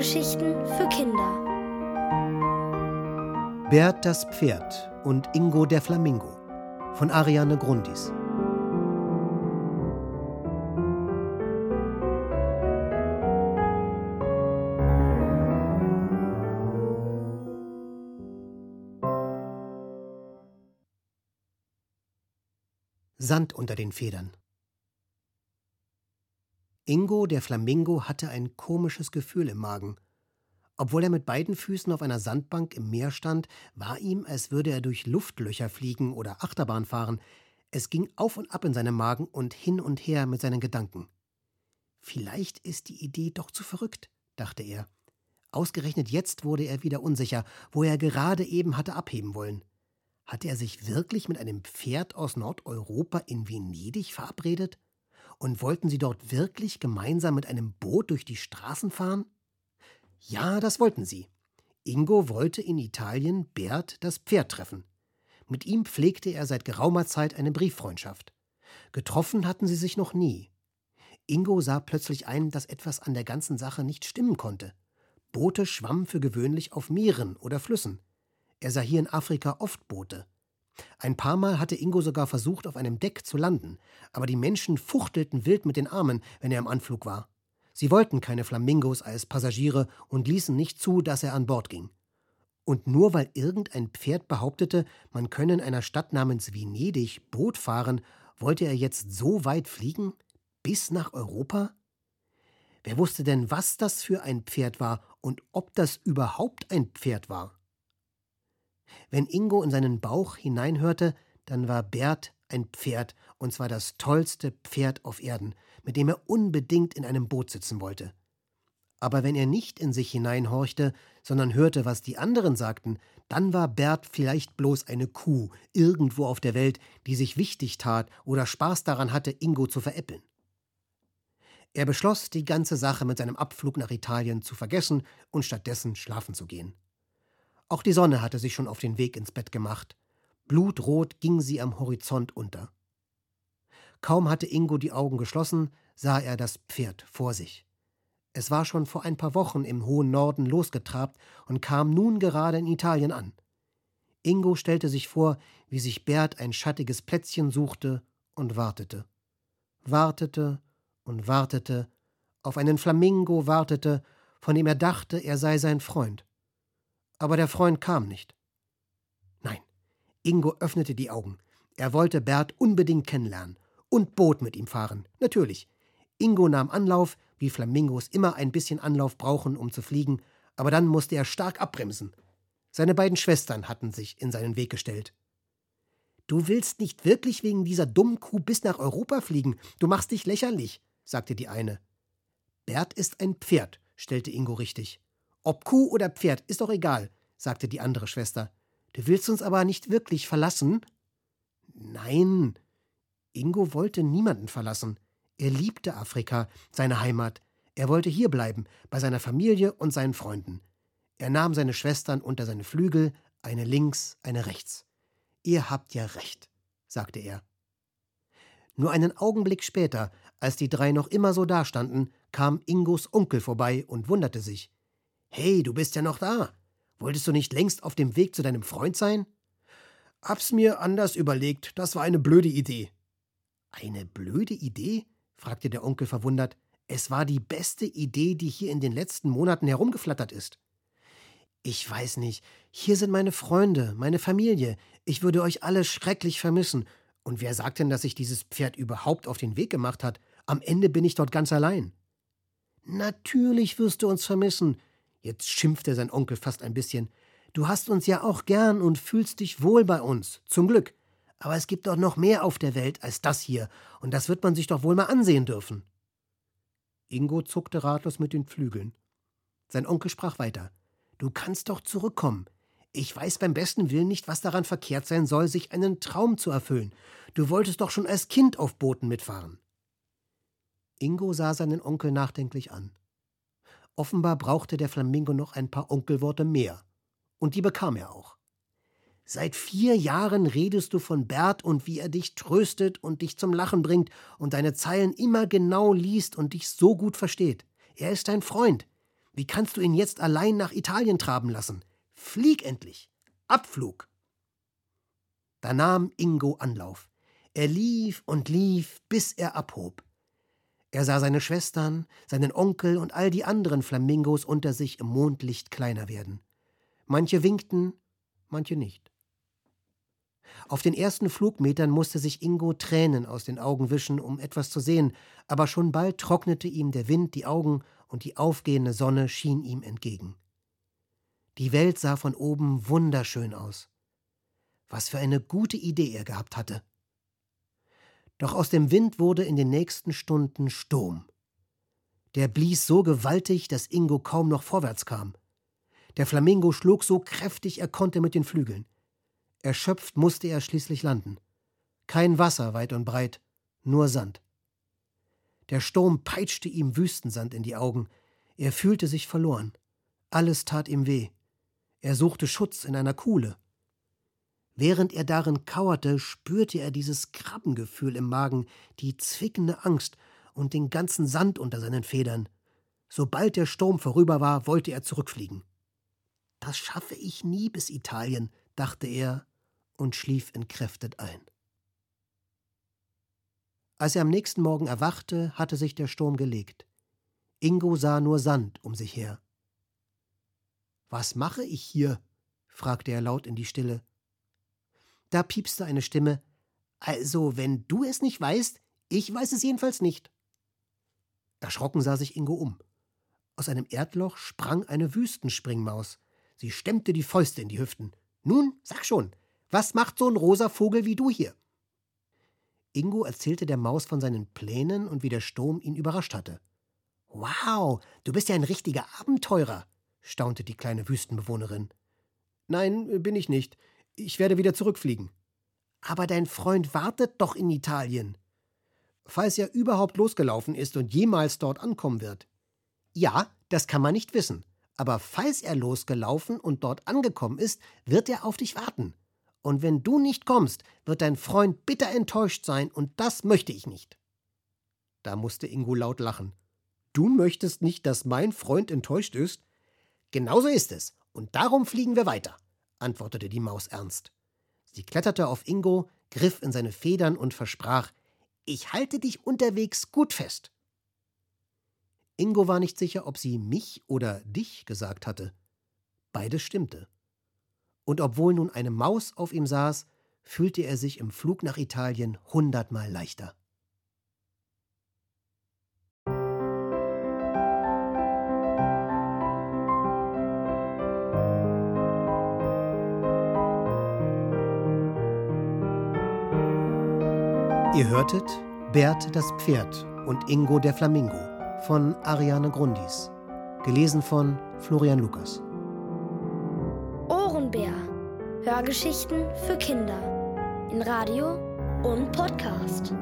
Hörgeschichten für Kinder. Bert das Pferd und Ingo der Flamingo von Ariane Grundis. Sand unter den Federn. Ingo, der Flamingo, hatte ein komisches Gefühl im Magen. Obwohl er mit beiden Füßen auf einer Sandbank im Meer stand, war ihm, als würde er durch Luftlöcher fliegen oder Achterbahn fahren. Es ging auf und ab in seinem Magen und hin und her mit seinen Gedanken. Vielleicht ist die Idee doch zu verrückt, dachte er. Ausgerechnet jetzt wurde er wieder unsicher, wo er gerade eben hatte abheben wollen. Hatte er sich wirklich mit einem Pferd aus Nordeuropa in Venedig verabredet? Und wollten sie dort wirklich gemeinsam mit einem Boot durch die Straßen fahren? Ja, das wollten sie. Ingo wollte in Italien Bert das Pferd treffen. Mit ihm pflegte er seit geraumer Zeit eine Brieffreundschaft. Getroffen hatten sie sich noch nie. Ingo sah plötzlich ein, dass etwas an der ganzen Sache nicht stimmen konnte. Boote schwammen für gewöhnlich auf Meeren oder Flüssen. Er sah hier in Afrika oft Boote. Ein paar Mal hatte Ingo sogar versucht, auf einem Deck zu landen, aber die Menschen fuchtelten wild mit den Armen, wenn er im Anflug war. Sie wollten keine Flamingos als Passagiere und ließen nicht zu, dass er an Bord ging. Und nur weil irgendein Pferd behauptete, man könne in einer Stadt namens Venedig Boot fahren, wollte er jetzt so weit fliegen? Bis nach Europa? Wer wusste denn, was das für ein Pferd war und ob das überhaupt ein Pferd war? Wenn Ingo in seinen Bauch hineinhörte, dann war Bert ein Pferd, und zwar das tollste Pferd auf Erden, mit dem er unbedingt in einem Boot sitzen wollte. Aber wenn er nicht in sich hineinhorchte, sondern hörte, was die anderen sagten, dann war Bert vielleicht bloß eine Kuh irgendwo auf der Welt, die sich wichtig tat oder Spaß daran hatte, Ingo zu veräppeln. Er beschloss, die ganze Sache mit seinem Abflug nach Italien zu vergessen und stattdessen schlafen zu gehen. Auch die Sonne hatte sich schon auf den Weg ins Bett gemacht. Blutrot ging sie am Horizont unter. Kaum hatte Ingo die Augen geschlossen, sah er das Pferd vor sich. Es war schon vor ein paar Wochen im hohen Norden losgetrabt und kam nun gerade in Italien an. Ingo stellte sich vor, wie sich Bert ein schattiges Plätzchen suchte und wartete. Wartete und wartete, auf einen Flamingo wartete, von dem er dachte, er sei sein Freund aber der Freund kam nicht. Nein, Ingo öffnete die Augen. Er wollte Bert unbedingt kennenlernen und Boot mit ihm fahren. Natürlich. Ingo nahm Anlauf, wie Flamingos immer ein bisschen Anlauf brauchen, um zu fliegen, aber dann musste er stark abbremsen. Seine beiden Schwestern hatten sich in seinen Weg gestellt. Du willst nicht wirklich wegen dieser dummen Kuh bis nach Europa fliegen. Du machst dich lächerlich, sagte die eine. Bert ist ein Pferd, stellte Ingo richtig. Ob Kuh oder Pferd, ist doch egal, sagte die andere Schwester. Du willst uns aber nicht wirklich verlassen? Nein. Ingo wollte niemanden verlassen. Er liebte Afrika, seine Heimat. Er wollte hierbleiben, bei seiner Familie und seinen Freunden. Er nahm seine Schwestern unter seine Flügel, eine links, eine rechts. Ihr habt ja recht, sagte er. Nur einen Augenblick später, als die drei noch immer so dastanden, kam Ingos Onkel vorbei und wunderte sich. Hey, du bist ja noch da. Wolltest du nicht längst auf dem Weg zu deinem Freund sein? Hab's mir anders überlegt, das war eine blöde Idee. Eine blöde Idee? fragte der Onkel verwundert. Es war die beste Idee, die hier in den letzten Monaten herumgeflattert ist. Ich weiß nicht. Hier sind meine Freunde, meine Familie. Ich würde euch alle schrecklich vermissen. Und wer sagt denn, dass sich dieses Pferd überhaupt auf den Weg gemacht hat? Am Ende bin ich dort ganz allein. Natürlich wirst du uns vermissen. Jetzt schimpfte sein Onkel fast ein bisschen. Du hast uns ja auch gern und fühlst dich wohl bei uns, zum Glück. Aber es gibt doch noch mehr auf der Welt als das hier, und das wird man sich doch wohl mal ansehen dürfen. Ingo zuckte ratlos mit den Flügeln. Sein Onkel sprach weiter. Du kannst doch zurückkommen. Ich weiß beim besten Willen nicht, was daran verkehrt sein soll, sich einen Traum zu erfüllen. Du wolltest doch schon als Kind auf Booten mitfahren. Ingo sah seinen Onkel nachdenklich an. Offenbar brauchte der Flamingo noch ein paar Onkelworte mehr. Und die bekam er auch. Seit vier Jahren redest du von Bert und wie er dich tröstet und dich zum Lachen bringt und deine Zeilen immer genau liest und dich so gut versteht. Er ist dein Freund. Wie kannst du ihn jetzt allein nach Italien traben lassen? Flieg endlich! Abflug! Da nahm Ingo Anlauf. Er lief und lief, bis er abhob. Er sah seine Schwestern, seinen Onkel und all die anderen Flamingos unter sich im Mondlicht kleiner werden. Manche winkten, manche nicht. Auf den ersten Flugmetern musste sich Ingo Tränen aus den Augen wischen, um etwas zu sehen, aber schon bald trocknete ihm der Wind die Augen und die aufgehende Sonne schien ihm entgegen. Die Welt sah von oben wunderschön aus. Was für eine gute Idee er gehabt hatte. Doch aus dem Wind wurde in den nächsten Stunden Sturm. Der blies so gewaltig, dass Ingo kaum noch vorwärts kam. Der Flamingo schlug so kräftig er konnte mit den Flügeln. Erschöpft musste er schließlich landen. Kein Wasser weit und breit, nur Sand. Der Sturm peitschte ihm Wüstensand in die Augen. Er fühlte sich verloren. Alles tat ihm weh. Er suchte Schutz in einer Kuhle. Während er darin kauerte, spürte er dieses Krabbengefühl im Magen, die zwickende Angst und den ganzen Sand unter seinen Federn. Sobald der Sturm vorüber war, wollte er zurückfliegen. Das schaffe ich nie bis Italien, dachte er und schlief entkräftet ein. Als er am nächsten Morgen erwachte, hatte sich der Sturm gelegt. Ingo sah nur Sand um sich her. Was mache ich hier? fragte er laut in die Stille. Da piepste eine Stimme. Also, wenn du es nicht weißt, ich weiß es jedenfalls nicht. Erschrocken sah sich Ingo um. Aus einem Erdloch sprang eine Wüstenspringmaus. Sie stemmte die Fäuste in die Hüften. Nun, sag schon, was macht so ein rosa Vogel wie du hier? Ingo erzählte der Maus von seinen Plänen und wie der Sturm ihn überrascht hatte. Wow, du bist ja ein richtiger Abenteurer, staunte die kleine Wüstenbewohnerin. Nein, bin ich nicht. Ich werde wieder zurückfliegen. Aber dein Freund wartet doch in Italien. Falls er überhaupt losgelaufen ist und jemals dort ankommen wird. Ja, das kann man nicht wissen. Aber falls er losgelaufen und dort angekommen ist, wird er auf dich warten. Und wenn du nicht kommst, wird dein Freund bitter enttäuscht sein, und das möchte ich nicht. Da musste Ingo laut lachen. Du möchtest nicht, dass mein Freund enttäuscht ist? Genauso ist es, und darum fliegen wir weiter antwortete die Maus ernst. Sie kletterte auf Ingo, griff in seine Federn und versprach Ich halte dich unterwegs gut fest. Ingo war nicht sicher, ob sie mich oder dich gesagt hatte. Beides stimmte. Und obwohl nun eine Maus auf ihm saß, fühlte er sich im Flug nach Italien hundertmal leichter. Ihr hörtet Bert das Pferd und Ingo der Flamingo von Ariane Grundis. Gelesen von Florian Lukas. Ohrenbär. Hörgeschichten für Kinder. In Radio und Podcast.